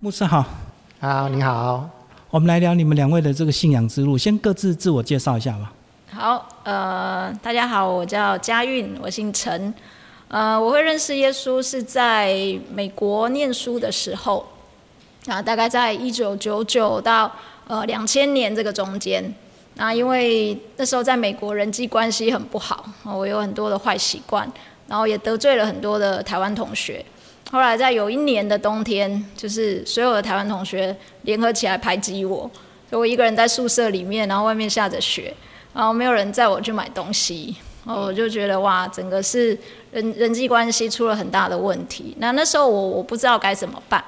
牧师好，好，你好，我们来聊你们两位的这个信仰之路，先各自自我介绍一下吧。好，呃，大家好，我叫佳韵，我姓陈，呃，我会认识耶稣是在美国念书的时候，啊，大概在一九九九到呃两千年这个中间，那因为那时候在美国人际关系很不好，我有很多的坏习惯，然后也得罪了很多的台湾同学。后来在有一年的冬天，就是所有的台湾同学联合起来排挤我，所以我一个人在宿舍里面，然后外面下着雪，然后没有人载我去买东西，然后我就觉得哇，整个是人人际关系出了很大的问题。那那时候我我不知道该怎么办，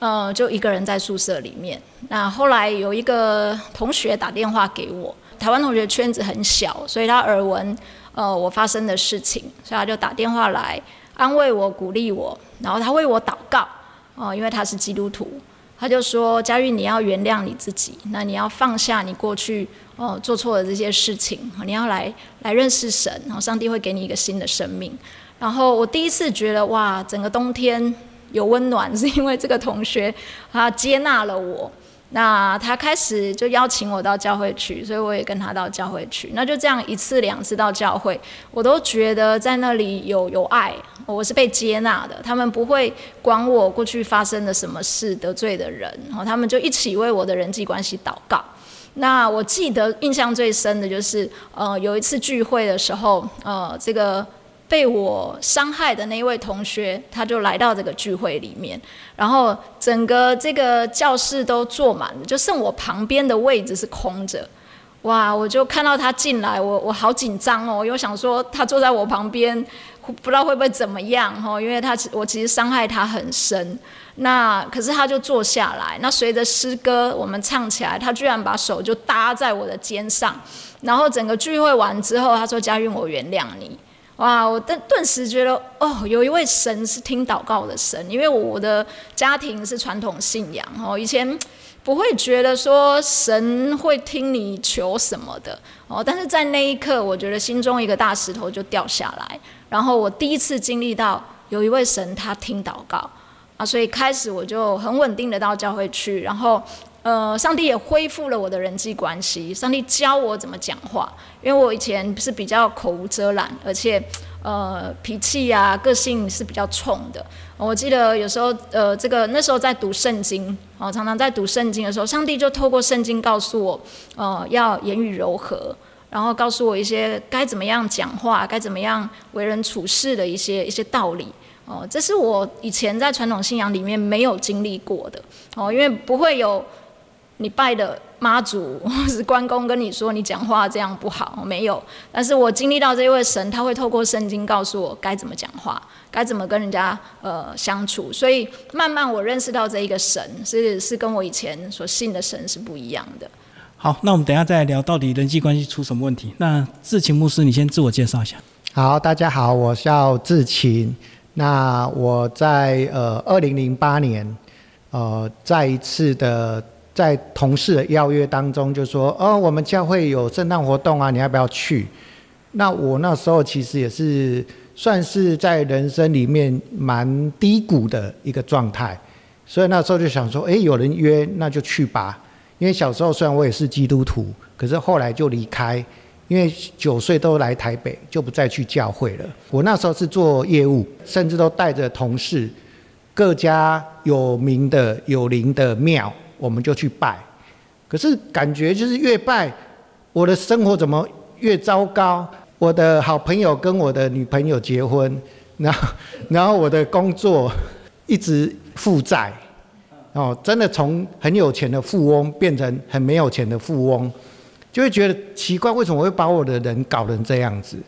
嗯，就一个人在宿舍里面。那后来有一个同学打电话给我，台湾同学圈子很小，所以他耳闻呃我发生的事情，所以他就打电话来。安慰我、鼓励我，然后他为我祷告，哦，因为他是基督徒，他就说：“佳玉，你要原谅你自己，那你要放下你过去哦做错的这些事情，你要来来认识神，然后上帝会给你一个新的生命。”然后我第一次觉得哇，整个冬天有温暖，是因为这个同学他接纳了我。那他开始就邀请我到教会去，所以我也跟他到教会去。那就这样一次两次到教会，我都觉得在那里有有爱，我是被接纳的。他们不会管我过去发生的什么事得罪的人，然后他们就一起为我的人际关系祷告。那我记得印象最深的就是，呃，有一次聚会的时候，呃，这个。被我伤害的那一位同学，他就来到这个聚会里面，然后整个这个教室都坐满了，就剩我旁边的位置是空着。哇！我就看到他进来，我我好紧张哦，又想说他坐在我旁边，不知道会不会怎么样哈？因为他我其实伤害他很深。那可是他就坐下来，那随着诗歌我们唱起来，他居然把手就搭在我的肩上，然后整个聚会完之后，他说：“佳韵，我原谅你。”哇！我顿顿时觉得，哦，有一位神是听祷告的神，因为我的家庭是传统信仰哦，以前不会觉得说神会听你求什么的哦，但是在那一刻，我觉得心中一个大石头就掉下来，然后我第一次经历到有一位神他听祷告啊，所以开始我就很稳定的到教会去，然后。呃，上帝也恢复了我的人际关系。上帝教我怎么讲话，因为我以前是比较口无遮拦，而且呃脾气啊、个性是比较冲的。我记得有时候呃，这个那时候在读圣经，哦，常常在读圣经的时候，上帝就透过圣经告诉我，呃，要言语柔和，然后告诉我一些该怎么样讲话、该怎么样为人处事的一些一些道理。哦，这是我以前在传统信仰里面没有经历过的。哦，因为不会有。你拜的妈祖或是关公跟你说你讲话这样不好，没有。但是我经历到这位神，他会透过圣经告诉我该怎么讲话，该怎么跟人家呃相处。所以慢慢我认识到这一个神是是跟我以前所信的神是不一样的。好，那我们等下再聊到底人际关系出什么问题。那志勤牧师，你先自我介绍一下。好，大家好，我叫志勤。那我在呃二零零八年呃再一次的。在同事的邀约当中，就说：“哦，我们教会有圣诞活动啊，你要不要去？”那我那时候其实也是算是在人生里面蛮低谷的一个状态，所以那时候就想说：“诶，有人约，那就去吧。”因为小时候虽然我也是基督徒，可是后来就离开，因为九岁都来台北，就不再去教会了。我那时候是做业务，甚至都带着同事各家有名的有灵的庙。我们就去拜，可是感觉就是越拜，我的生活怎么越糟糕？我的好朋友跟我的女朋友结婚，然后 然后我的工作一直负债，哦，真的从很有钱的富翁变成很没有钱的富翁，就会觉得奇怪，为什么会把我的人搞成这样子？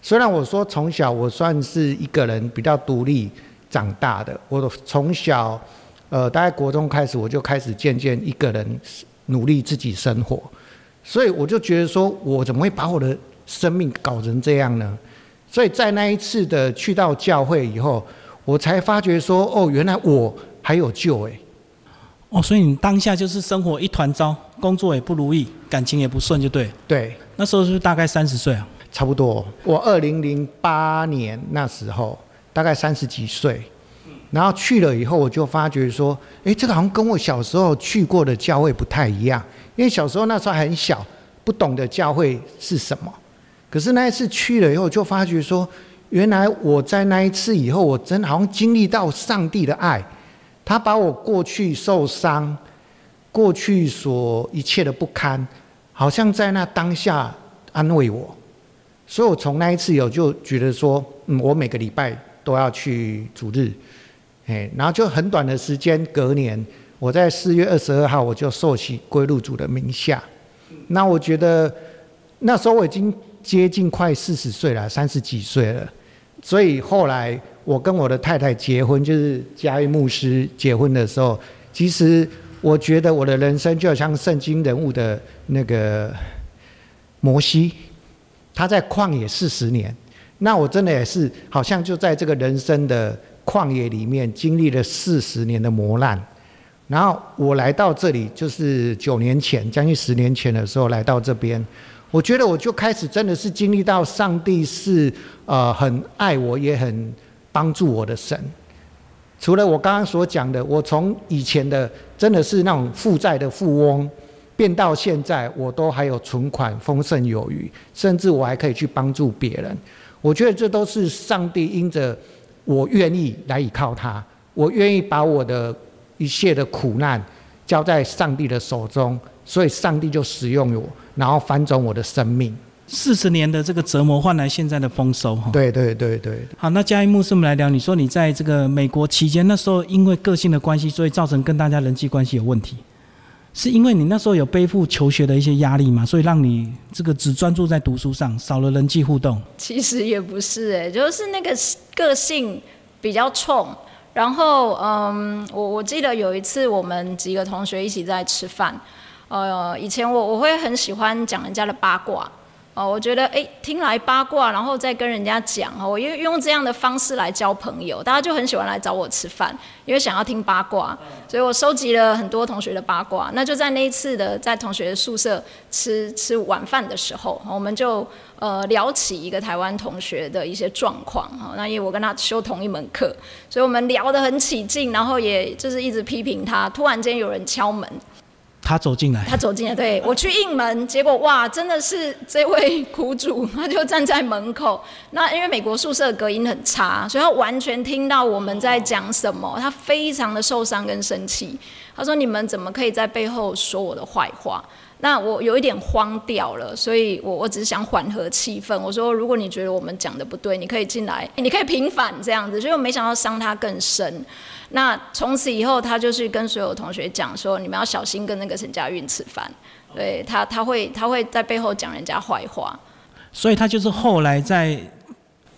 虽然我说从小我算是一个人比较独立长大的，我从小。呃，大概国中开始，我就开始渐渐一个人努力自己生活，所以我就觉得说，我怎么会把我的生命搞成这样呢？所以在那一次的去到教会以后，我才发觉说，哦，原来我还有救哎！哦，所以你当下就是生活一团糟，工作也不如意，感情也不顺，就对。对，那时候是大概三十岁啊，差不多。我二零零八年那时候大概三十几岁。然后去了以后，我就发觉说，诶，这个好像跟我小时候去过的教会不太一样，因为小时候那时候很小，不懂得教会是什么。可是那一次去了以后，就发觉说，原来我在那一次以后，我真好像经历到上帝的爱，他把我过去受伤、过去所一切的不堪，好像在那当下安慰我。所以我从那一次有就觉得说，嗯，我每个礼拜都要去主日。哎，然后就很短的时间，隔年我在四月二十二号我就受洗归入主的名下。那我觉得那时候我已经接近快四十岁了，三十几岁了。所以后来我跟我的太太结婚，就是嘉义牧师结婚的时候，其实我觉得我的人生就像圣经人物的那个摩西，他在旷野四十年。那我真的也是好像就在这个人生的。旷野里面经历了四十年的磨难，然后我来到这里，就是九年前，将近十年前的时候来到这边，我觉得我就开始真的是经历到上帝是呃很爱我，也很帮助我的神。除了我刚刚所讲的，我从以前的真的是那种负债的富翁，变到现在我都还有存款丰盛有余，甚至我还可以去帮助别人。我觉得这都是上帝因着。我愿意来依靠他，我愿意把我的一切的苦难交在上帝的手中，所以上帝就使用我，然后翻转我的生命。四十年的这个折磨换来现在的丰收，哈。对对对对。好，那嘉义牧师，我们来聊。你说你在这个美国期间，那时候因为个性的关系，所以造成跟大家人际关系有问题，是因为你那时候有背负求学的一些压力嘛？所以让你这个只专注在读书上，少了人际互动。其实也不是，哎，就是那个。个性比较冲，然后嗯，我我记得有一次我们几个同学一起在吃饭，呃，以前我我会很喜欢讲人家的八卦。哦，我觉得哎，听来八卦，然后再跟人家讲哦，我用用这样的方式来交朋友，大家就很喜欢来找我吃饭，因为想要听八卦，所以我收集了很多同学的八卦。那就在那一次的在同学宿舍吃吃晚饭的时候，我们就呃聊起一个台湾同学的一些状况哈。那因为我跟他修同一门课，所以我们聊得很起劲，然后也就是一直批评他。突然间有人敲门。他走进来，他走进来，对我去应门，结果哇，真的是这位苦主，他就站在门口。那因为美国宿舍隔音很差，所以他完全听到我们在讲什么，他非常的受伤跟生气。他说：“你们怎么可以在背后说我的坏话？”那我有一点慌掉了，所以我我只是想缓和气氛。我说：“如果你觉得我们讲的不对，你可以进来，你可以平反这样子。”所以我没想到伤他更深。那从此以后，他就是跟所有同学讲说：“你们要小心跟那个陈家韵吃饭，对他，他会他会在背后讲人家坏话。”所以他就是后来在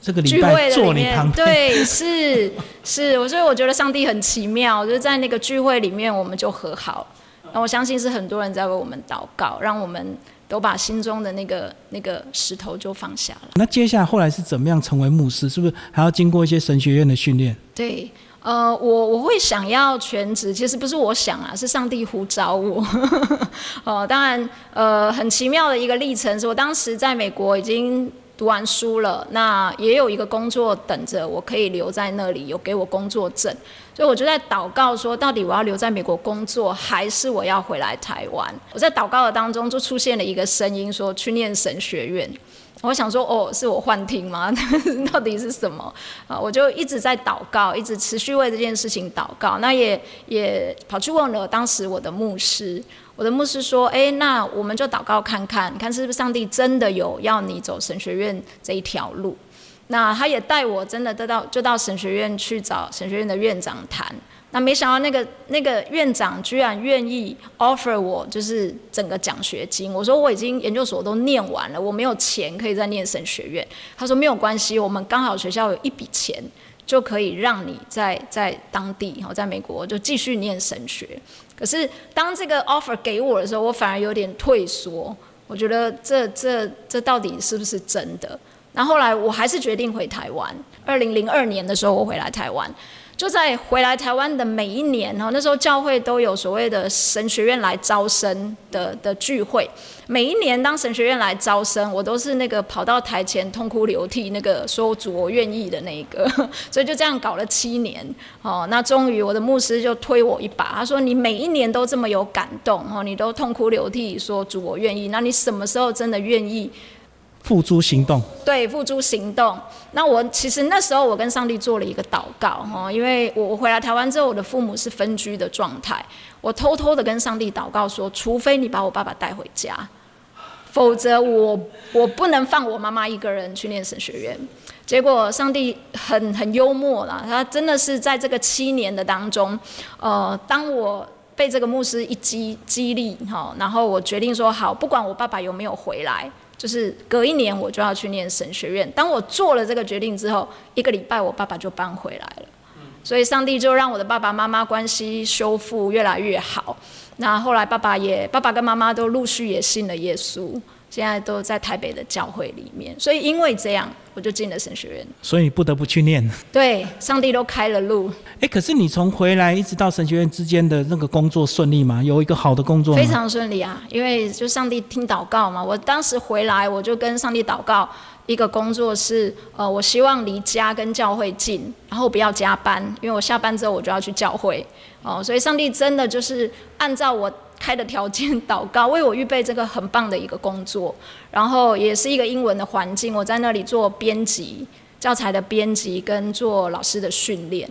这个礼拜坐你旁边，对，是是，我所以我觉得上帝很奇妙，就是在那个聚会里面，我们就和好。那我相信是很多人在为我们祷告，让我们都把心中的那个那个石头就放下了。那接下来后来是怎么样成为牧师？是不是还要经过一些神学院的训练？对。呃，我我会想要全职，其实不是我想啊，是上帝呼召我。哦，当然，呃，很奇妙的一个历程，是我当时在美国已经读完书了，那也有一个工作等着我可以留在那里，有给我工作证，所以我就在祷告说，到底我要留在美国工作，还是我要回来台湾？我在祷告的当中，就出现了一个声音说，去念神学院。我想说，哦，是我幻听吗？到底是什么？啊，我就一直在祷告，一直持续为这件事情祷告。那也也跑去问了当时我的牧师，我的牧师说，哎，那我们就祷告看看，看是不是上帝真的有要你走神学院这一条路。那他也带我真的得到，就到神学院去找神学院的院长谈。那没想到那个那个院长居然愿意 offer 我就是整个奖学金。我说我已经研究所都念完了，我没有钱可以再念神学院。他说没有关系，我们刚好学校有一笔钱，就可以让你在在当地，然后在美国就继续念神学。可是当这个 offer 给我的时候，我反而有点退缩。我觉得这这这到底是不是真的？那后来我还是决定回台湾。二零零二年的时候，我回来台湾。就在回来台湾的每一年哦，那时候教会都有所谓的神学院来招生的的聚会。每一年当神学院来招生，我都是那个跑到台前痛哭流涕，那个说主我愿意的那一个。所以就这样搞了七年哦。那终于我的牧师就推我一把，他说：“你每一年都这么有感动哦，你都痛哭流涕说主我愿意，那你什么时候真的愿意？”付诸行动，对，付诸行动。那我其实那时候我跟上帝做了一个祷告哈，因为我我回来台湾之后，我的父母是分居的状态，我偷偷的跟上帝祷告说，除非你把我爸爸带回家，否则我我不能放我妈妈一个人去念神学院。结果上帝很很幽默啦，他真的是在这个七年的当中，呃，当我被这个牧师一激激励哈，然后我决定说好，不管我爸爸有没有回来。就是隔一年我就要去念神学院。当我做了这个决定之后，一个礼拜我爸爸就搬回来了。所以上帝就让我的爸爸妈妈关系修复越来越好。那后来爸爸也，爸爸跟妈妈都陆续也信了耶稣。现在都在台北的教会里面，所以因为这样，我就进了神学院。所以不得不去念。对，上帝都开了路。哎，可是你从回来一直到神学院之间的那个工作顺利吗？有一个好的工作吗？非常顺利啊，因为就上帝听祷告嘛。我当时回来，我就跟上帝祷告，一个工作是，呃，我希望离家跟教会近，然后不要加班，因为我下班之后我就要去教会。哦，所以上帝真的就是按照我。开的条件祷告，为我预备这个很棒的一个工作，然后也是一个英文的环境。我在那里做编辑教材的编辑，跟做老师的训练，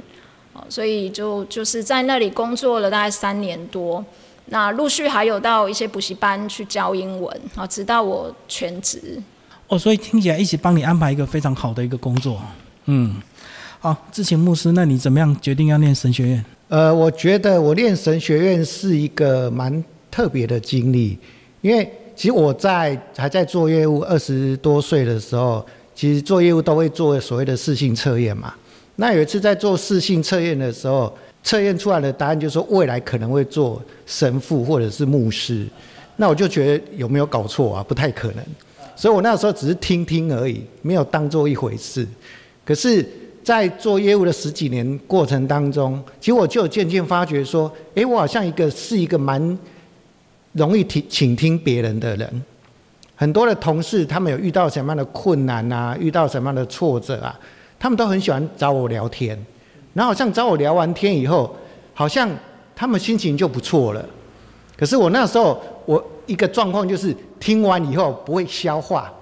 哦，所以就就是在那里工作了大概三年多。那陆续还有到一些补习班去教英文，啊，直到我全职。哦，所以听起来一起帮你安排一个非常好的一个工作。嗯，好，志勤牧师，那你怎么样决定要念神学院？呃，我觉得我练神学院是一个蛮特别的经历，因为其实我在还在做业务二十多岁的时候，其实做业务都会做所谓的试性测验嘛。那有一次在做试性测验的时候，测验出来的答案就是说未来可能会做神父或者是牧师，那我就觉得有没有搞错啊？不太可能，所以我那时候只是听听而已，没有当做一回事。可是。在做业务的十几年过程当中，其实我就渐渐发觉说，诶，我好像一个是一个蛮容易听倾听别人的人。很多的同事，他们有遇到什么样的困难啊，遇到什么样的挫折啊，他们都很喜欢找我聊天。然后好像找我聊完天以后，好像他们心情就不错了。可是我那时候，我一个状况就是听完以后不会消化。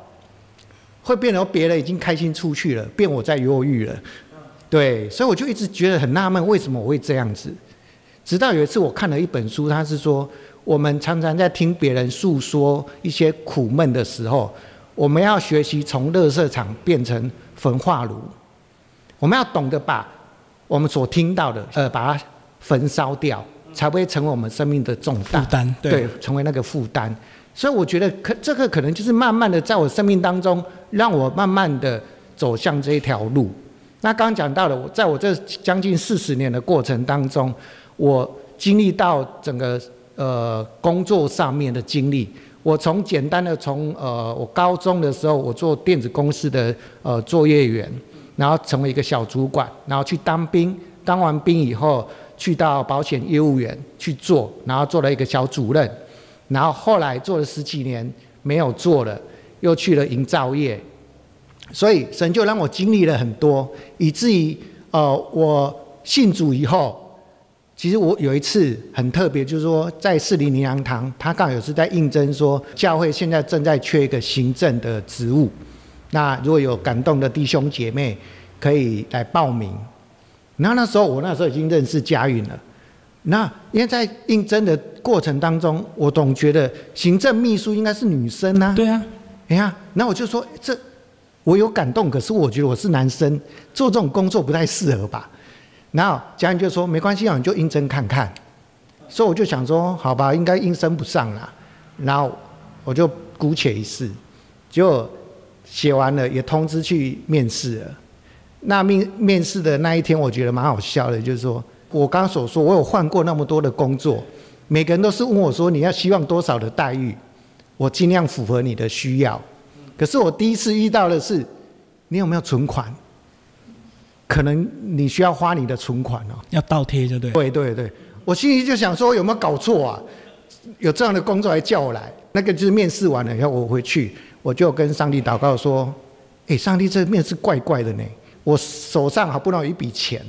会变成别人已经开心出去了，变我在忧郁了，对，所以我就一直觉得很纳闷，为什么我会这样子？直到有一次我看了一本书，他是说，我们常常在听别人诉说一些苦闷的时候，我们要学习从垃圾场变成焚化炉，我们要懂得把我们所听到的，呃，把它焚烧掉，才不会成为我们生命的重负担，对，成为那个负担。所以我觉得，可这个可能就是慢慢的在我生命当中，让我慢慢的走向这一条路。那刚刚讲到了，我在我这将近四十年的过程当中，我经历到整个呃工作上面的经历。我从简单的从呃我高中的时候，我做电子公司的呃作业员，然后成为一个小主管，然后去当兵，当完兵以后去到保险业务员去做，然后做了一个小主任。然后后来做了十几年没有做了，又去了营造业，所以神就让我经历了很多，以至于呃我信主以后，其实我有一次很特别，就是说在士林灵粮堂，他刚好有是在应征说教会现在正在缺一个行政的职务，那如果有感动的弟兄姐妹可以来报名。然后那时候我那时候已经认识佳韵了。那因为在应征的过程当中，我总觉得行政秘书应该是女生呐。对啊，哎呀，那我就说这我有感动，可是我觉得我是男生，做这种工作不太适合吧。然后家人就说没关系啊，你就应征看看。所以我就想说，好吧，应该应征不上了。然后我就姑且一试，结果写完了也通知去面试了。那面面试的那一天，我觉得蛮好笑的，就是说。我刚刚所说，我有换过那么多的工作，每个人都是问我说：“你要希望多少的待遇？”我尽量符合你的需要。可是我第一次遇到的是，你有没有存款？可能你需要花你的存款哦。要倒贴，就对。对对对，我心里就想说有没有搞错啊？有这样的工作还叫我来，那个就是面试完了以后我回去，我就跟上帝祷告说：，哎，上帝这面试怪怪的呢，我手上好不容易有一笔钱，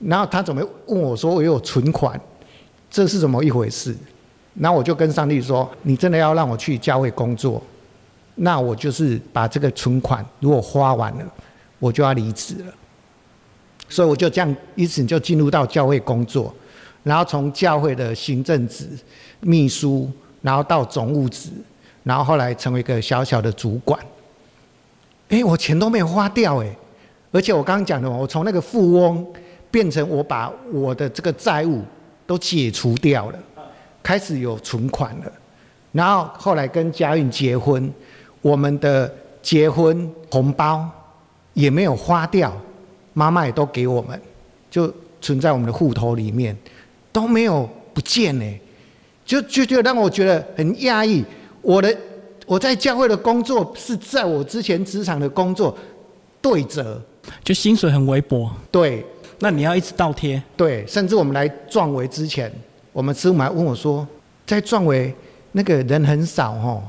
然后他怎么问我说我有存款，这是怎么一回事？然后我就跟上帝说：，你真的要让我去教会工作，那我就是把这个存款如果花完了，我就要离职了。所以我就这样，因此就进入到教会工作，然后从教会的行政职、秘书，然后到总务职，然后后来成为一个小小的主管。哎，我钱都没有花掉哎，而且我刚刚讲的，我从那个富翁变成我把我的这个债务都解除掉了。开始有存款了，然后后来跟嘉韵结婚，我们的结婚红包也没有花掉，妈妈也都给我们，就存在我们的户头里面，都没有不见呢，就就就让我觉得很压抑。我的我在教会的工作是在我之前职场的工作对折，就薪水很微薄。对，那你要一直倒贴。对，甚至我们来壮围之前。我们师傅还问我说：“在壮围那个人很少哦，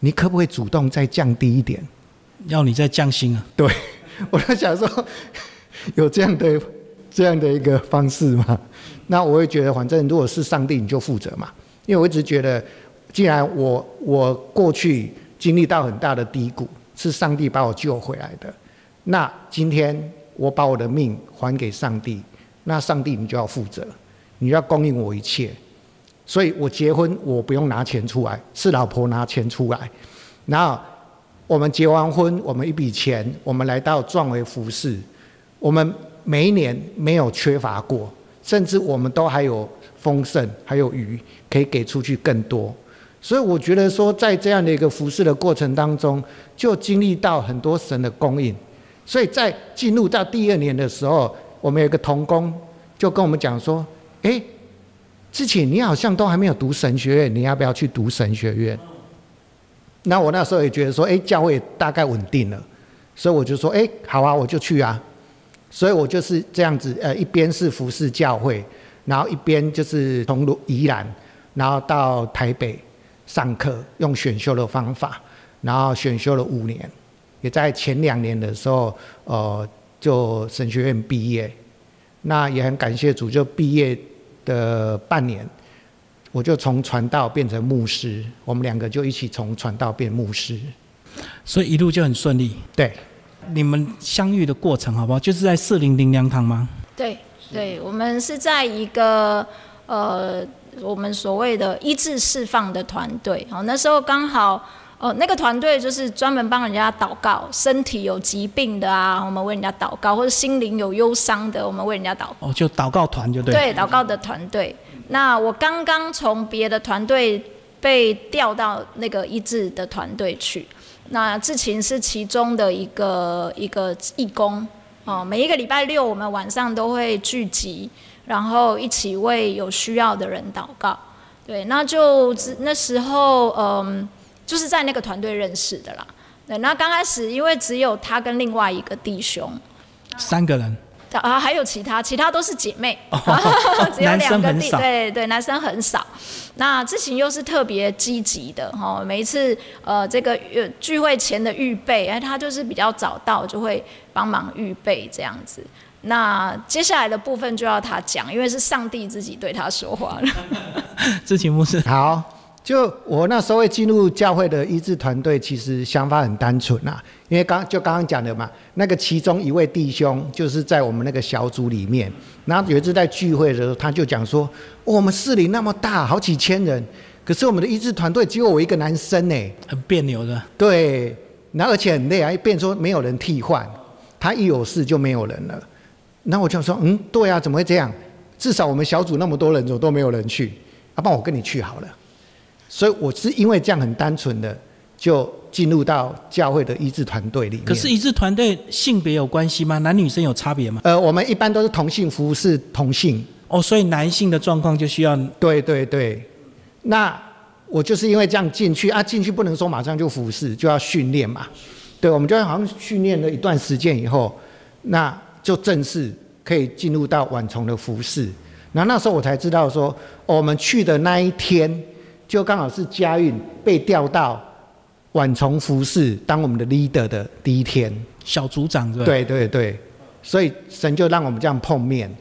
你可不可以主动再降低一点？要你再降薪啊？” 对，我在想说，有这样的这样的一个方式吗？那我会觉得，反正如果是上帝，你就负责嘛。因为我一直觉得，既然我我过去经历到很大的低谷，是上帝把我救回来的，那今天我把我的命还给上帝，那上帝你就要负责。你要供应我一切，所以我结婚我不用拿钱出来，是老婆拿钱出来。然后我们结完婚，我们一笔钱，我们来到壮维服饰，我们每一年没有缺乏过，甚至我们都还有丰盛，还有余可以给出去更多。所以我觉得说，在这样的一个服饰的过程当中，就经历到很多神的供应。所以在进入到第二年的时候，我们有一个童工就跟我们讲说。哎，之前你好像都还没有读神学院，你要不要去读神学院？那我那时候也觉得说，哎，教会大概稳定了，所以我就说，哎，好啊，我就去啊。所以我就是这样子，呃，一边是服侍教会，然后一边就是从宜兰，然后到台北上课，用选修的方法，然后选修了五年，也在前两年的时候，呃，就神学院毕业。那也很感谢主，就毕业。的半年，我就从传道变成牧师，我们两个就一起从传道变牧师，所以一路就很顺利。对，你们相遇的过程好不好？就是在四零零粮堂吗？对，对，我们是在一个呃，我们所谓的医治释放的团队。好，那时候刚好。哦，那个团队就是专门帮人家祷告，身体有疾病的啊，我们为人家祷告；或者心灵有忧伤的，我们为人家祷。哦，就祷告团就对。对，祷告的团队。那我刚刚从别的团队被调到那个医治的团队去，那志勤是其中的一个一个义工。哦，每一个礼拜六我们晚上都会聚集，然后一起为有需要的人祷告。对，那就那时候，嗯。就是在那个团队认识的啦。对，那刚开始因为只有他跟另外一个弟兄，三个人啊，还有其他，其他都是姐妹，只有两个弟，对对，男生很少。那之前又是特别积极的哈，每一次呃这个聚会前的预备，哎，他就是比较早到，就会帮忙预备这样子。那接下来的部分就要他讲，因为是上帝自己对他说话了。之前牧师好。就我那时候会进入教会的医治团队，其实想法很单纯呐，因为刚就刚刚讲的嘛，那个其中一位弟兄就是在我们那个小组里面，然后有一次在聚会的时候，他就讲说，我们市里那么大，好几千人，可是我们的医治团队只有我一个男生呢，很别扭的。对，然后而且很累啊，变说没有人替换，他一有事就没有人了。那我就说，嗯，对啊，怎么会这样？至少我们小组那么多人，怎么都没有人去？啊，不然，我跟你去好了。所以我是因为这样很单纯的就进入到教会的医治团队里面。可是医治团队性别有关系吗？男女生有差别吗？呃，我们一般都是同性服侍同性。哦，所以男性的状况就需要。对对对。那我就是因为这样进去啊，进去不能说马上就服侍，就要训练嘛。对，我们就好像训练了一段时间以后，那就正式可以进入到晚虫的服饰。然后那时候我才知道说，我们去的那一天，就刚好是嘉运被调到晚虫服饰当我们的 leader 的第一天。小组长是吧？对对对，所以神就让我们这样碰面。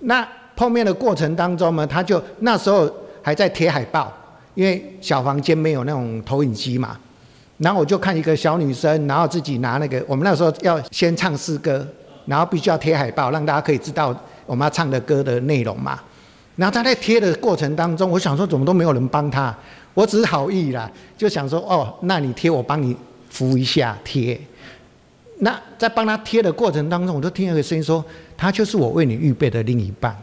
那碰面的过程当中呢，他就那时候还在贴海报，因为小房间没有那种投影机嘛。然后我就看一个小女生，然后自己拿那个，我们那时候要先唱诗歌，然后必须要贴海报，让大家可以知道我们要唱的歌的内容嘛。然后他在贴的过程当中，我想说怎么都没有人帮他，我只是好意啦，就想说哦，那你贴我帮你扶一下贴。那在帮他贴的过程当中，我就听到一个声音说：“他就是我为你预备的另一半。”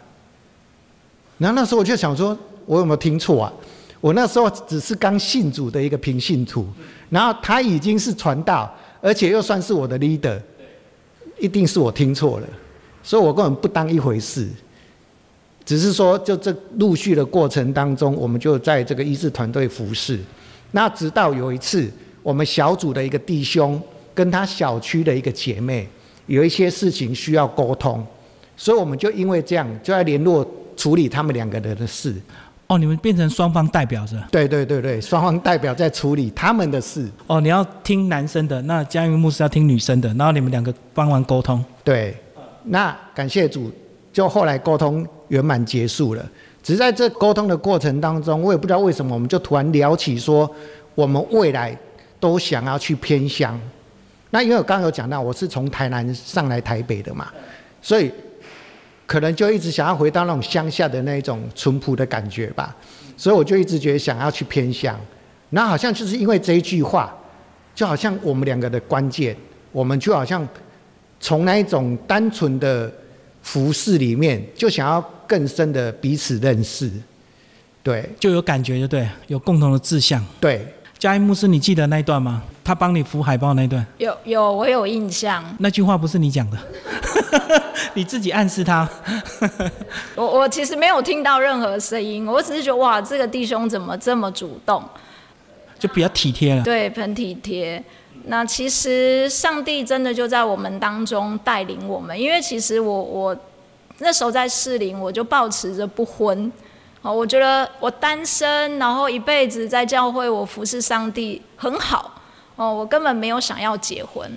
然后那时候我就想说，我有没有听错啊？我那时候只是刚信主的一个平信徒，然后他已经是传道，而且又算是我的 leader，一定是我听错了，所以我根本不当一回事。只是说，就这陆续的过程当中，我们就在这个医治团队服侍。那直到有一次，我们小组的一个弟兄。跟他小区的一个姐妹有一些事情需要沟通，所以我们就因为这样就要联络处理他们两个人的事。哦，你们变成双方代表是吧？对对对对，双方代表在处理他们的事。哦，你要听男生的，那嘉云牧师要听女生的，然后你们两个帮忙沟通。对，那感谢主，就后来沟通圆满结束了。只是在这沟通的过程当中，我也不知道为什么，我们就突然聊起说，我们未来都想要去偏乡。那因为我刚刚有讲到，我是从台南上来台北的嘛，所以可能就一直想要回到那种乡下的那一种淳朴的感觉吧，所以我就一直觉得想要去偏乡。那好像就是因为这一句话，就好像我们两个的关键，我们就好像从那一种单纯的服饰里面，就想要更深的彼此认识，对，就有感觉，就对，有共同的志向。对，加音牧师，你记得那一段吗？他帮你扶海报那段，有有，我有印象。那句话不是你讲的，你自己暗示他。我我其实没有听到任何声音，我只是觉得哇，这个弟兄怎么这么主动，就比较体贴了。对，很体贴。那其实上帝真的就在我们当中带领我们，因为其实我我那时候在适龄，我就保持着不婚。哦，我觉得我单身，然后一辈子在教会，我服侍上帝很好。哦，我根本没有想要结婚，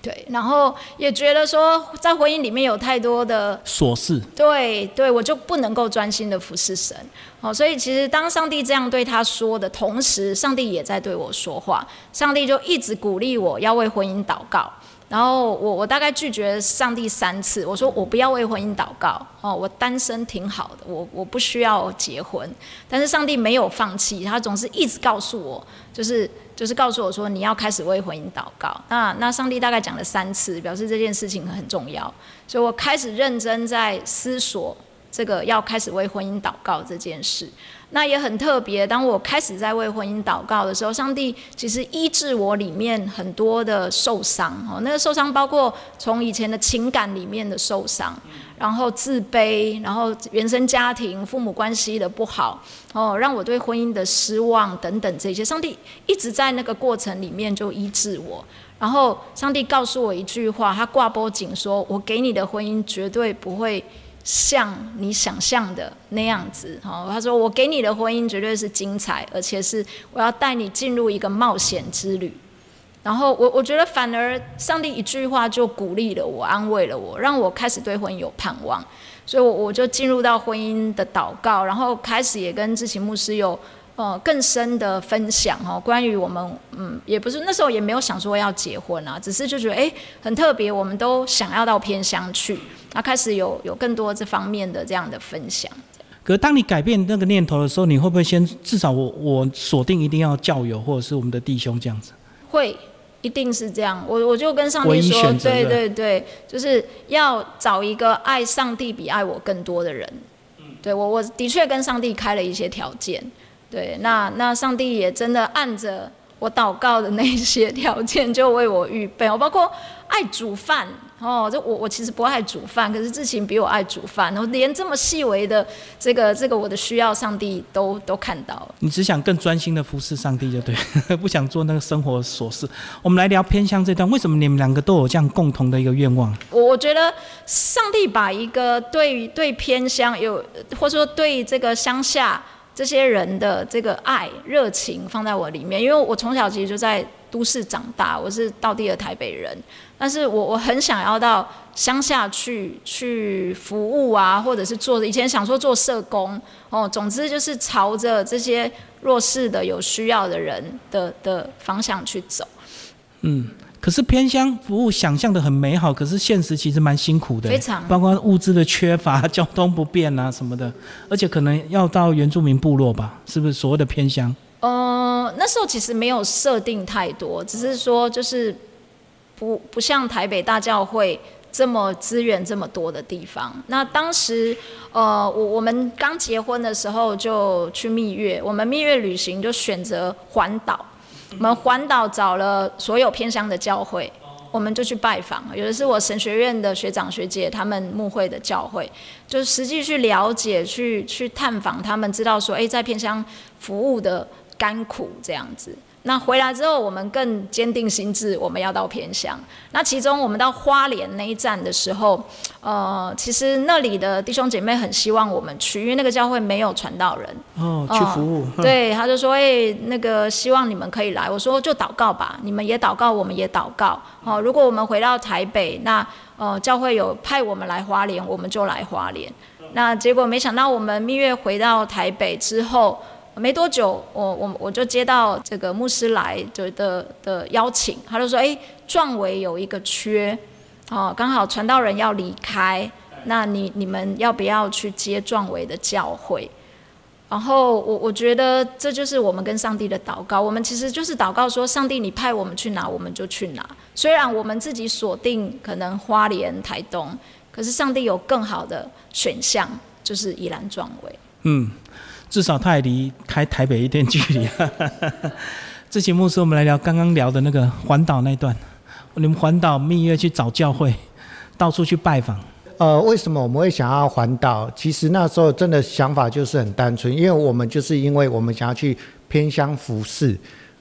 对，然后也觉得说在婚姻里面有太多的琐事，对，对我就不能够专心的服侍神。哦，所以其实当上帝这样对他说的同时，上帝也在对我说话，上帝就一直鼓励我要为婚姻祷告。然后我我大概拒绝上帝三次，我说我不要为婚姻祷告哦，我单身挺好的，我我不需要结婚。但是上帝没有放弃，他总是一直告诉我，就是就是告诉我说你要开始为婚姻祷告。那那上帝大概讲了三次，表示这件事情很重要，所以我开始认真在思索这个要开始为婚姻祷告这件事。那也很特别。当我开始在为婚姻祷告的时候，上帝其实医治我里面很多的受伤哦。那个受伤包括从以前的情感里面的受伤，然后自卑，然后原生家庭父母关系的不好哦，让我对婚姻的失望等等这些。上帝一直在那个过程里面就医治我。然后上帝告诉我一句话，他挂波警说：“我给你的婚姻绝对不会。”像你想象的那样子，哦，他说我给你的婚姻绝对是精彩，而且是我要带你进入一个冒险之旅。然后我我觉得反而上帝一句话就鼓励了我，安慰了我，让我开始对婚姻有盼望。所以，我我就进入到婚姻的祷告，然后开始也跟知情牧师有呃更深的分享哦，关于我们嗯，也不是那时候也没有想说要结婚啊，只是就觉得哎很特别，我们都想要到偏乡去。那开始有有更多这方面的这样的分享。可当你改变那个念头的时候，你会不会先至少我我锁定一定要教友或者是我们的弟兄这样子？会，一定是这样。我我就跟上帝说，对对对，就是要找一个爱上帝比爱我更多的人。对我我的确跟上帝开了一些条件。对，那那上帝也真的按着我祷告的那些条件，就为我预备。我包括。爱煮饭哦，这我我其实不爱煮饭，可是志勤比我爱煮饭，然后连这么细微的这个这个我的需要，上帝都都看到了。你只想更专心的服侍上帝就对，不想做那个生活琐事。我们来聊偏乡这段，为什么你们两个都有这样共同的一个愿望？我我觉得上帝把一个对对偏乡有，或者说对这个乡下这些人的这个爱热情放在我里面，因为我从小其实就在都市长大，我是到地的台北人。但是我我很想要到乡下去去服务啊，或者是做以前想说做社工哦，总之就是朝着这些弱势的有需要的人的的方向去走。嗯，可是偏乡服务想象的很美好，可是现实其实蛮辛苦的，非常包括物资的缺乏、交通不便啊什么的，而且可能要到原住民部落吧，是不是所谓的偏乡？呃，那时候其实没有设定太多，只是说就是。不不像台北大教会这么资源这么多的地方。那当时，呃，我我们刚结婚的时候就去蜜月，我们蜜月旅行就选择环岛。我们环岛找了所有偏乡的教会，我们就去拜访。有的是我神学院的学长学姐，他们牧会的教会，就是实际去了解、去去探访他们，知道说，哎，在偏乡服务的甘苦这样子。那回来之后，我们更坚定心智，我们要到偏乡。那其中，我们到花莲那一站的时候，呃，其实那里的弟兄姐妹很希望我们去，因为那个教会没有传道人哦，去服务。对，他就说：“哎，那个希望你们可以来。”我说：“就祷告吧，你们也祷告，我们也祷告。哦，如果我们回到台北，那呃，教会有派我们来花莲，我们就来花莲。那结果没想到，我们蜜月回到台北之后。没多久，我我我就接到这个牧师来的的的邀请，他就说：“哎，壮伟有一个缺，哦，刚好传道人要离开，那你你们要不要去接壮伟的教会？”然后我我觉得这就是我们跟上帝的祷告，我们其实就是祷告说：“上帝，你派我们去哪，我们就去哪。虽然我们自己锁定可能花莲、台东，可是上帝有更好的选项，就是宜兰壮伟。”嗯。至少他也离开台北一点距离。这节目是我们来聊刚刚聊的那个环岛那段。你们环岛蜜月去找教会，到处去拜访。呃，为什么我们会想要环岛？其实那时候真的想法就是很单纯，因为我们就是因为我们想要去偏乡服侍，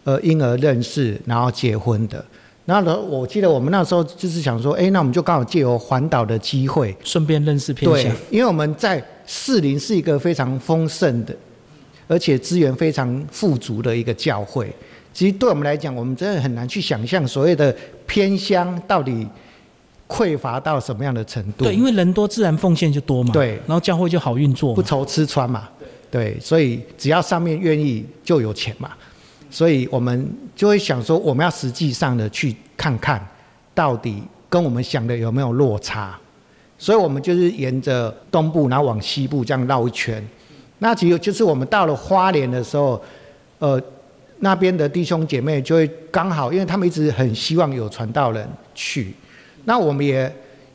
呃，因而认识，然后结婚的。那呢，我记得我们那时候就是想说，哎，那我们就刚好借由环岛的机会，顺便认识偏乡。对，因为我们在。士林是一个非常丰盛的，而且资源非常富足的一个教会。其实对我们来讲，我们真的很难去想象所谓的偏乡到底匮乏到什么样的程度。对，因为人多，自然奉献就多嘛。对，然后教会就好运作，不愁吃穿嘛。对，所以只要上面愿意，就有钱嘛。所以我们就会想说，我们要实际上的去看看，到底跟我们想的有没有落差。所以我们就是沿着东部，然后往西部这样绕一圈。那只有就是我们到了花莲的时候，呃，那边的弟兄姐妹就会刚好，因为他们一直很希望有传道人去。那我们也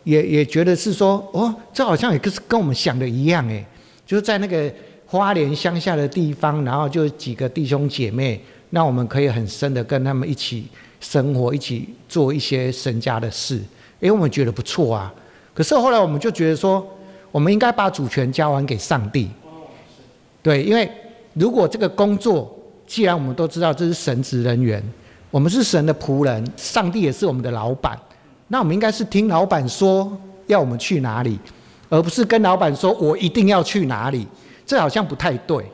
也也觉得是说，哦，这好像也是跟我们想的一样诶，就是在那个花莲乡下的地方，然后就几个弟兄姐妹，那我们可以很深的跟他们一起生活，一起做一些神家的事。因为我们觉得不错啊。可是后来我们就觉得说，我们应该把主权交还给上帝。对，因为如果这个工作，既然我们都知道这是神职人员，我们是神的仆人，上帝也是我们的老板，那我们应该是听老板说要我们去哪里，而不是跟老板说我一定要去哪里，这好像不太对。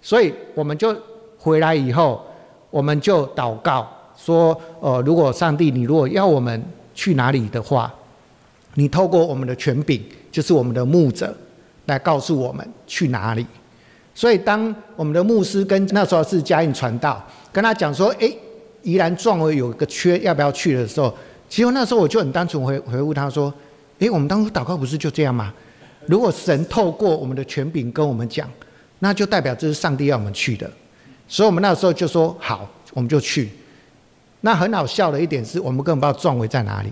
所以我们就回来以后，我们就祷告说：，呃，如果上帝你如果要我们去哪里的话。你透过我们的权柄，就是我们的牧者，来告诉我们去哪里。所以，当我们的牧师跟那时候是嘉应传道，跟他讲说：“哎，宜兰壮伟有个缺，要不要去？”的时候，其实那时候我就很单纯回回复他说：“哎，我们当初祷告不是就这样吗？如果神透过我们的权柄跟我们讲，那就代表这是上帝要我们去的。所以，我们那时候就说好，我们就去。那很好笑的一点是我们根本不知道壮伟在哪里。”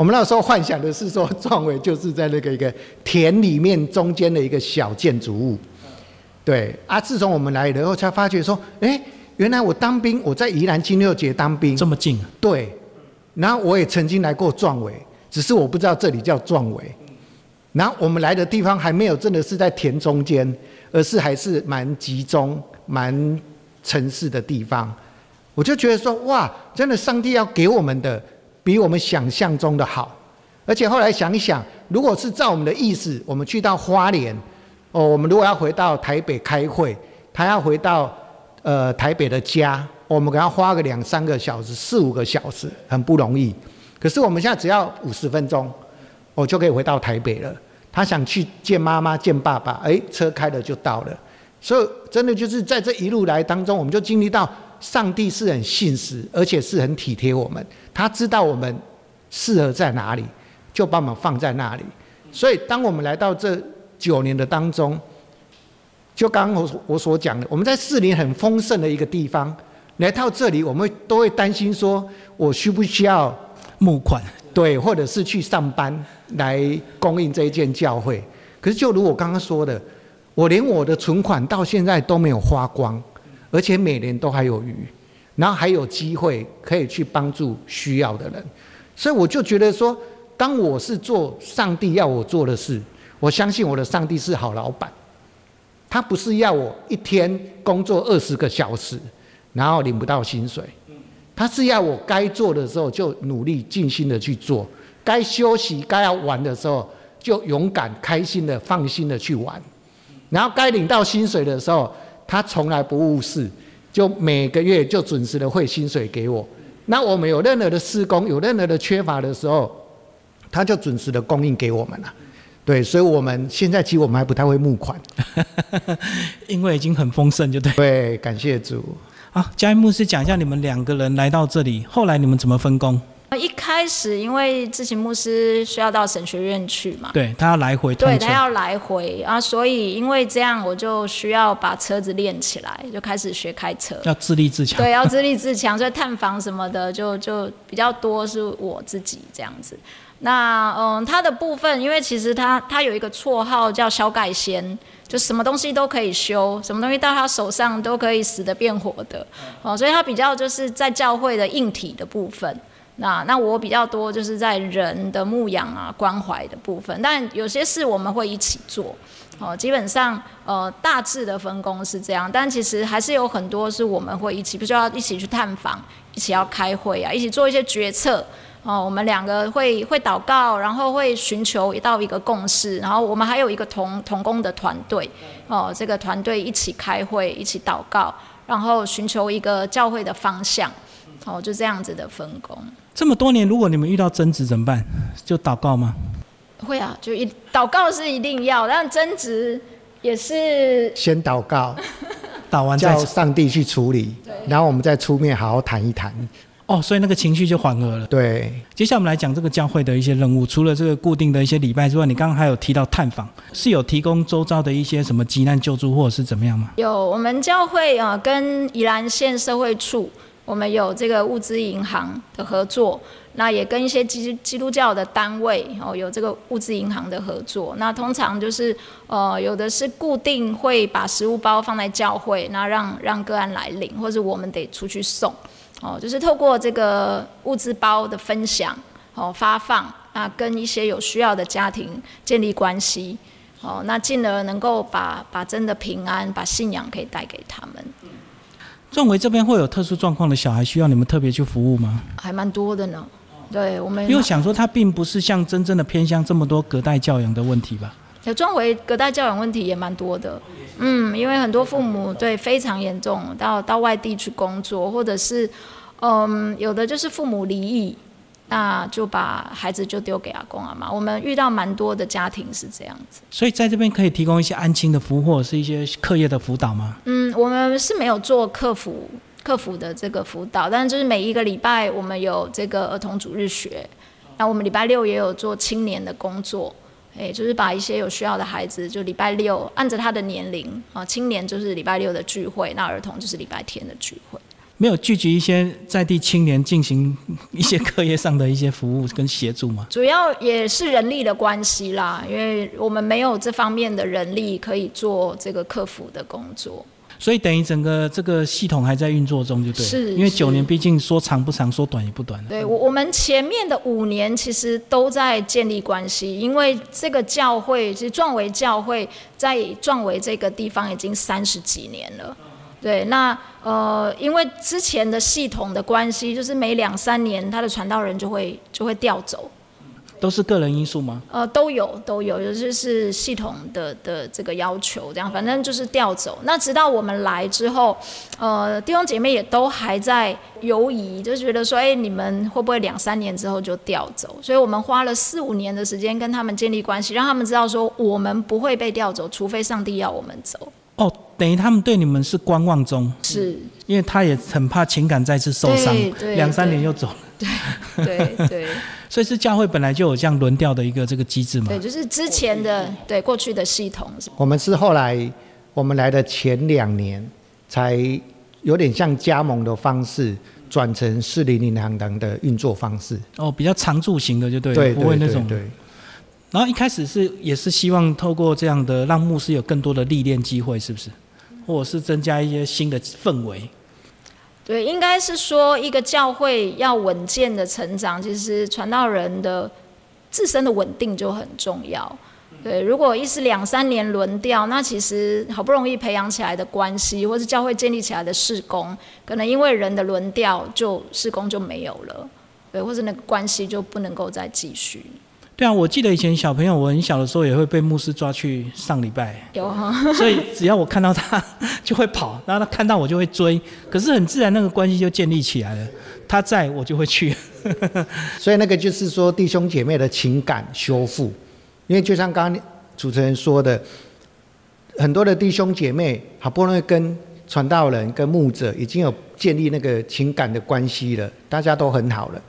我们那时候幻想的是说，壮伟就是在那个一个田里面中间的一个小建筑物。对啊，自从我们来了以后，才发觉说，哎，原来我当兵，我在宜兰金六节当兵，这么近。对，然后我也曾经来过壮伟，只是我不知道这里叫壮伟。然后我们来的地方还没有真的是在田中间，而是还是蛮集中、蛮城市的地方。我就觉得说，哇，真的上帝要给我们的比我们想象中的好。而且后来想一想，如果是照我们的意思，我们去到花莲，哦，我们如果要回到台北开会，他要回到呃台北的家，我们给他花个两三个小时、四五个小时，很不容易。可是我们现在只要五十分钟。我就可以回到台北了。他想去见妈妈、见爸爸，哎，车开了就到了。所以，真的就是在这一路来当中，我们就经历到上帝是很信实，而且是很体贴我们。他知道我们适合在哪里，就把我们放在那里。所以，当我们来到这九年的当中，就刚刚我我所讲的，我们在四林很丰盛的一个地方，来到这里，我们都会担心说，我需不需要募款？对，或者是去上班来供应这一件教会。可是，就如我刚刚说的，我连我的存款到现在都没有花光，而且每年都还有余，然后还有机会可以去帮助需要的人。所以，我就觉得说，当我是做上帝要我做的事，我相信我的上帝是好老板。他不是要我一天工作二十个小时，然后领不到薪水。他是要我该做的时候就努力尽心的去做，该休息该要玩的时候就勇敢开心的放心的去玩，然后该领到薪水的时候，他从来不误事，就每个月就准时的汇薪水给我。那我们有任何的施工有任何的缺乏的时候，他就准时的供应给我们了。对，所以我们现在其实我们还不太会募款，因为已经很丰盛，就对。对，感谢主。好，嘉义牧师讲一下你们两个人来到这里，后来你们怎么分工？一开始因为志勤牧师需要到神学院去嘛，对他要来回，对他要来回啊，所以因为这样，我就需要把车子练起来，就开始学开车，要自立自强。对，要自立自强，所以探访什么的就就比较多是我自己这样子。那嗯，他的部分，因为其实他他有一个绰号叫小改仙。就什么东西都可以修，什么东西到他手上都可以死的变活的，哦，所以他比较就是在教会的硬体的部分，那那我比较多就是在人的牧养啊关怀的部分，但有些事我们会一起做，哦，基本上呃大致的分工是这样，但其实还是有很多是我们会一起，不就要一起去探访，一起要开会啊，一起做一些决策。哦，我们两个会会祷告，然后会寻求到一个共识，然后我们还有一个同同工的团队，哦，这个团队一起开会，一起祷告，然后寻求一个教会的方向，哦，就这样子的分工。这么多年，如果你们遇到争执怎么办？就祷告吗？会啊，就一祷告是一定要，但争执也是先祷告，祷完叫上帝去处理，然后我们再出面好好谈一谈。哦，所以那个情绪就缓和了。对，接下来我们来讲这个教会的一些任务。除了这个固定的一些礼拜之外，你刚刚还有提到探访，是有提供周遭的一些什么急难救助或者是怎么样吗？有，我们教会啊跟宜兰县社会处，我们有这个物资银行的合作，那也跟一些基基督教的单位哦有这个物资银行的合作。那通常就是呃有的是固定会把食物包放在教会，那让让个案来领，或者我们得出去送。哦，就是透过这个物资包的分享，哦发放，那跟一些有需要的家庭建立关系，哦，那进而能够把把真的平安，把信仰可以带给他们。认为这边会有特殊状况的小孩需要你们特别去服务吗？还蛮多的呢，对我们。因为想说他并不是像真正的偏向这么多隔代教养的问题吧？有壮为隔代教养问题也蛮多的，嗯，因为很多父母对非常严重，到到外地去工作，或者是，嗯，有的就是父母离异，那就把孩子就丢给阿公阿妈。我们遇到蛮多的家庭是这样子。所以在这边可以提供一些安亲的服务，或者是一些课业的辅导吗？嗯，我们是没有做客服客服的这个辅导，但是就是每一个礼拜我们有这个儿童主日学，那我们礼拜六也有做青年的工作。哎，就是把一些有需要的孩子，就礼拜六按着他的年龄啊，青年就是礼拜六的聚会，那儿童就是礼拜天的聚会。没有聚集一些在地青年进行一些课业上的一些服务跟协助吗？主要也是人力的关系啦，因为我们没有这方面的人力可以做这个客服的工作。所以等于整个这个系统还在运作中，就对了。是是因为九年毕竟说长不长，说短也不短。对我，我们前面的五年其实都在建立关系，因为这个教会，其实壮维教会在壮维这个地方已经三十几年了。对，那呃，因为之前的系统的关系，就是每两三年他的传道人就会就会调走，都是个人因素吗？呃，都有都有，有就是系统的的这个要求，这样反正就是调走。那直到我们来之后，呃，弟兄姐妹也都还在犹疑，就觉得说，哎，你们会不会两三年之后就调走？所以我们花了四五年的时间跟他们建立关系，让他们知道说，我们不会被调走，除非上帝要我们走。哦，等于他们对你们是观望中，是，因为他也很怕情感再次受伤对，对两三年对又走了。对对 所以是教会本来就有这样轮调的一个这个机制嘛对，。就是之前的对过去的系统我们是后来我们来的前两年才有点像加盟的方式转成四零零行堂的运作方式。哦，比较常驻型的就对，对不会那种。对对对。然后一开始是也是希望透过这样的让牧师有更多的历练机会，是不是？或是增加一些新的氛围？对，应该是说一个教会要稳健的成长，其实传道人的自身的稳定就很重要。对，如果一是两三年轮调，那其实好不容易培养起来的关系，或是教会建立起来的事工，可能因为人的轮调，就事工就没有了，对，或者那个关系就不能够再继续。对啊，我记得以前小朋友，我很小的时候也会被牧师抓去上礼拜，有哈，所以只要我看到他就会跑，然后他看到我就会追，可是很自然那个关系就建立起来了。他在我就会去，所以那个就是说弟兄姐妹的情感修复，因为就像刚刚主持人说的，很多的弟兄姐妹好不容易跟传道人、跟牧者已经有建立那个情感的关系了，大家都很好了，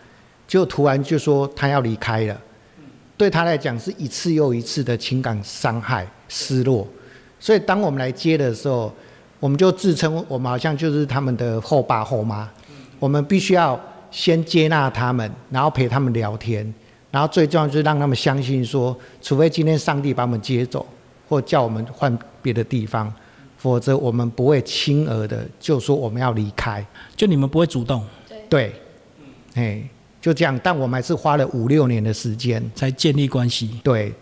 就突然就说他要离开了，对他来讲是一次又一次的情感伤害、失落，所以当我们来接的时候，我们就自称我们好像就是他们的后爸后妈。我们必须要先接纳他们，然后陪他们聊天，然后最重要就是让他们相信说，除非今天上帝把我们接走，或叫我们换别的地方，否则我们不会轻而的就说我们要离开。就你们不会主动。对，哎，就这样。但我们还是花了五六年的时间。才建立关系。对，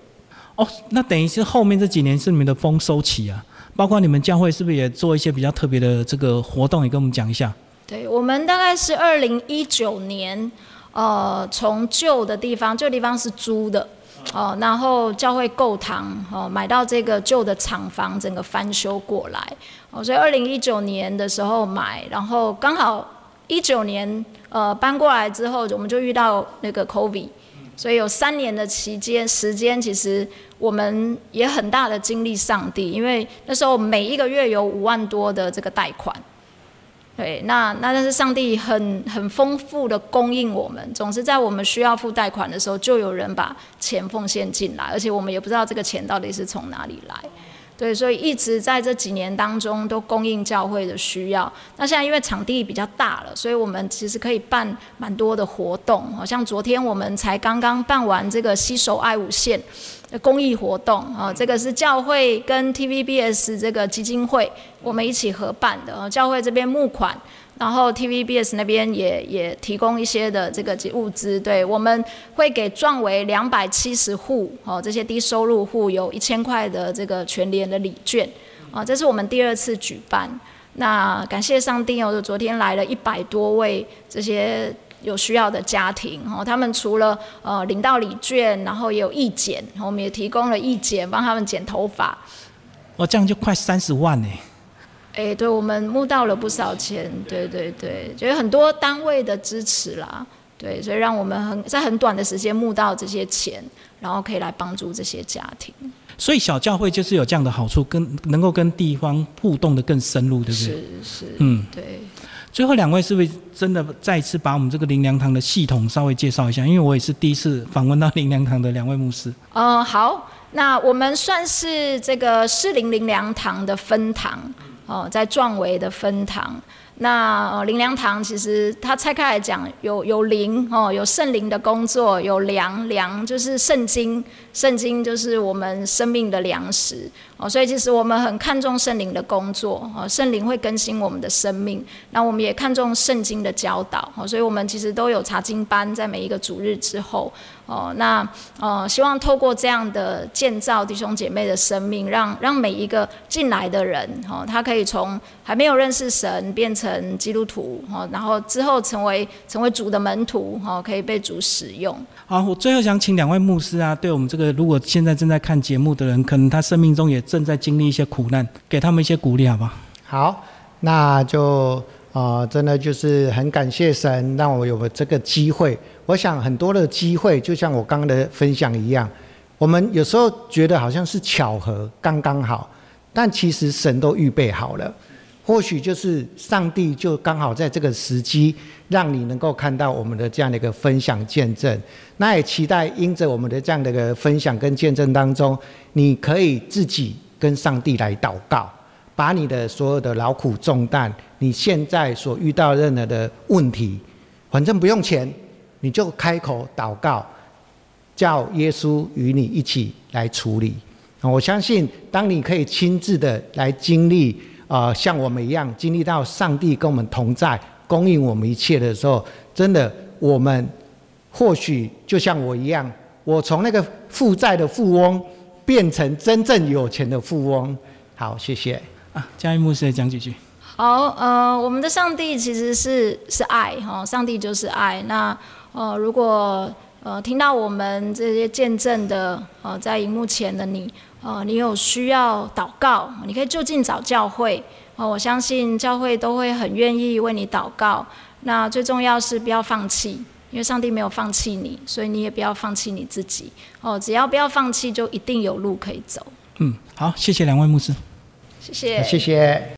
哦，那等于是后面这几年是你们的丰收期啊，包括你们教会是不是也做一些比较特别的这个活动，也跟我们讲一下？对，我们大概是二零一九年，呃，从旧的地方，旧地方是租的，哦、然后教会购堂，哦、买到这个旧的厂房，整个翻修过来，哦，所以二零一九年的时候买，然后刚好一九年，呃，搬过来之后，我们就遇到那个 COVID。所以有三年的期间时间，其实我们也很大的经历上帝，因为那时候每一个月有五万多的这个贷款，对，那那但是上帝很很丰富的供应我们，总是在我们需要付贷款的时候，就有人把钱奉献进来，而且我们也不知道这个钱到底是从哪里来。对，所以一直在这几年当中都供应教会的需要。那现在因为场地比较大了，所以我们其实可以办蛮多的活动，好像昨天我们才刚刚办完这个携手爱五线的公益活动啊，这个是教会跟 TVBS 这个基金会我们一起合办的，呃教会这边募款。然后 TVBS 那边也也提供一些的这个物资，对，我们会给壮为两百七十户哦，这些低收入户有一千块的这个全联的礼券啊，这是我们第二次举办。那感谢上帝哦，昨天来了一百多位这些有需要的家庭哦，他们除了呃领到礼券，然后也有义剪，我们也提供了义剪，帮他们剪头发。哦，这样就快三十万呢。哎，对，我们募到了不少钱，对对对，就有很多单位的支持啦，对，所以让我们很在很短的时间募到这些钱，然后可以来帮助这些家庭。所以小教会就是有这样的好处，跟能够跟地方互动的更深入，对不对？是是，嗯，对。最后两位是不是真的再一次把我们这个灵粮堂的系统稍微介绍一下？因为我也是第一次访问到灵粮堂的两位牧师。嗯，好，那我们算是这个士林灵粮堂的分堂哦，在壮维的分堂。那呃灵粮堂其实它拆开来讲，有有灵哦，有圣灵的工作，有粮粮就是圣经，圣经就是我们生命的粮食哦。所以其实我们很看重圣灵的工作哦，圣灵会更新我们的生命。那我们也看重圣经的教导哦，所以我们其实都有查经班，在每一个主日之后哦。那呃，希望透过这样的建造弟兄姐妹的生命，让让每一个进来的人哦，他可以从还没有认识神变成。基督徒哈，然后之后成为成为主的门徒哈，可以被主使用。好，我最后想请两位牧师啊，对我们这个如果现在正在看节目的人，可能他生命中也正在经历一些苦难，给他们一些鼓励，好不好？好，那就啊，真的就是很感谢神让我有了这个机会。我想很多的机会，就像我刚刚的分享一样，我们有时候觉得好像是巧合，刚刚好，但其实神都预备好了。或许就是上帝就刚好在这个时机，让你能够看到我们的这样的一个分享见证。那也期待因着我们的这样的一个分享跟见证当中，你可以自己跟上帝来祷告，把你的所有的劳苦重担，你现在所遇到任何的问题，反正不用钱，你就开口祷告，叫耶稣与你一起来处理。我相信，当你可以亲自的来经历。啊，像我们一样经历到上帝跟我们同在，供应我们一切的时候，真的，我们或许就像我一样，我从那个负债的富翁变成真正有钱的富翁。好，谢谢。啊，嘉义牧师讲几句。好，呃，我们的上帝其实是是爱哈，上帝就是爱。那呃，如果呃听到我们这些见证的呃，在荧幕前的你。哦，你有需要祷告，你可以就近找教会。哦，我相信教会都会很愿意为你祷告。那最重要是不要放弃，因为上帝没有放弃你，所以你也不要放弃你自己。哦，只要不要放弃，就一定有路可以走。嗯，好，谢谢两位牧师。谢谢，谢谢。